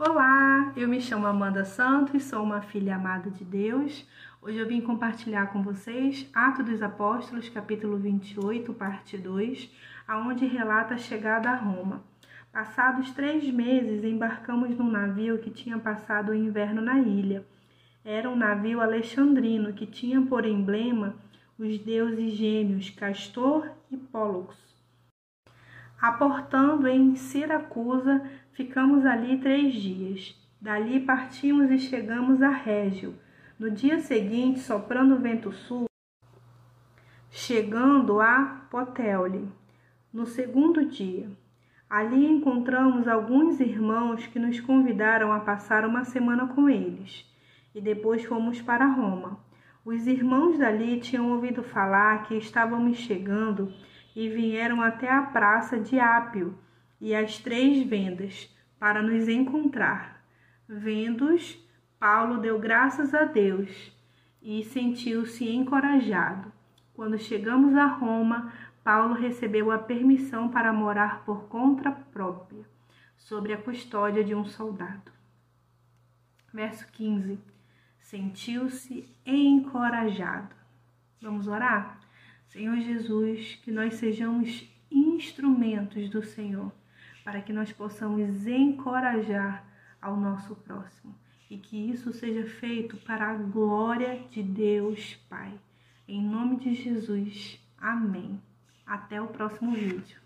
Olá, eu me chamo Amanda Santos, sou uma filha amada de Deus. Hoje eu vim compartilhar com vocês Atos dos Apóstolos, capítulo 28, parte 2, aonde relata a chegada a Roma. Passados três meses, embarcamos num navio que tinha passado o inverno na ilha. Era um navio alexandrino que tinha por emblema os deuses gêmeos Castor e Pólux. Aportando em Siracusa, ficamos ali três dias. Dali partimos e chegamos a Régio. No dia seguinte, soprando o vento sul, chegando a Poteule. No segundo dia, ali encontramos alguns irmãos que nos convidaram a passar uma semana com eles. E depois fomos para Roma. Os irmãos dali tinham ouvido falar que estávamos chegando e vieram até a praça de Ápio e as três vendas para nos encontrar. Vendo-os, Paulo deu graças a Deus e sentiu-se encorajado. Quando chegamos a Roma, Paulo recebeu a permissão para morar por conta própria, sob a custódia de um soldado. Verso 15. Sentiu-se encorajado. Vamos orar? Senhor Jesus, que nós sejamos instrumentos do Senhor, para que nós possamos encorajar ao nosso próximo e que isso seja feito para a glória de Deus Pai. Em nome de Jesus, amém. Até o próximo vídeo.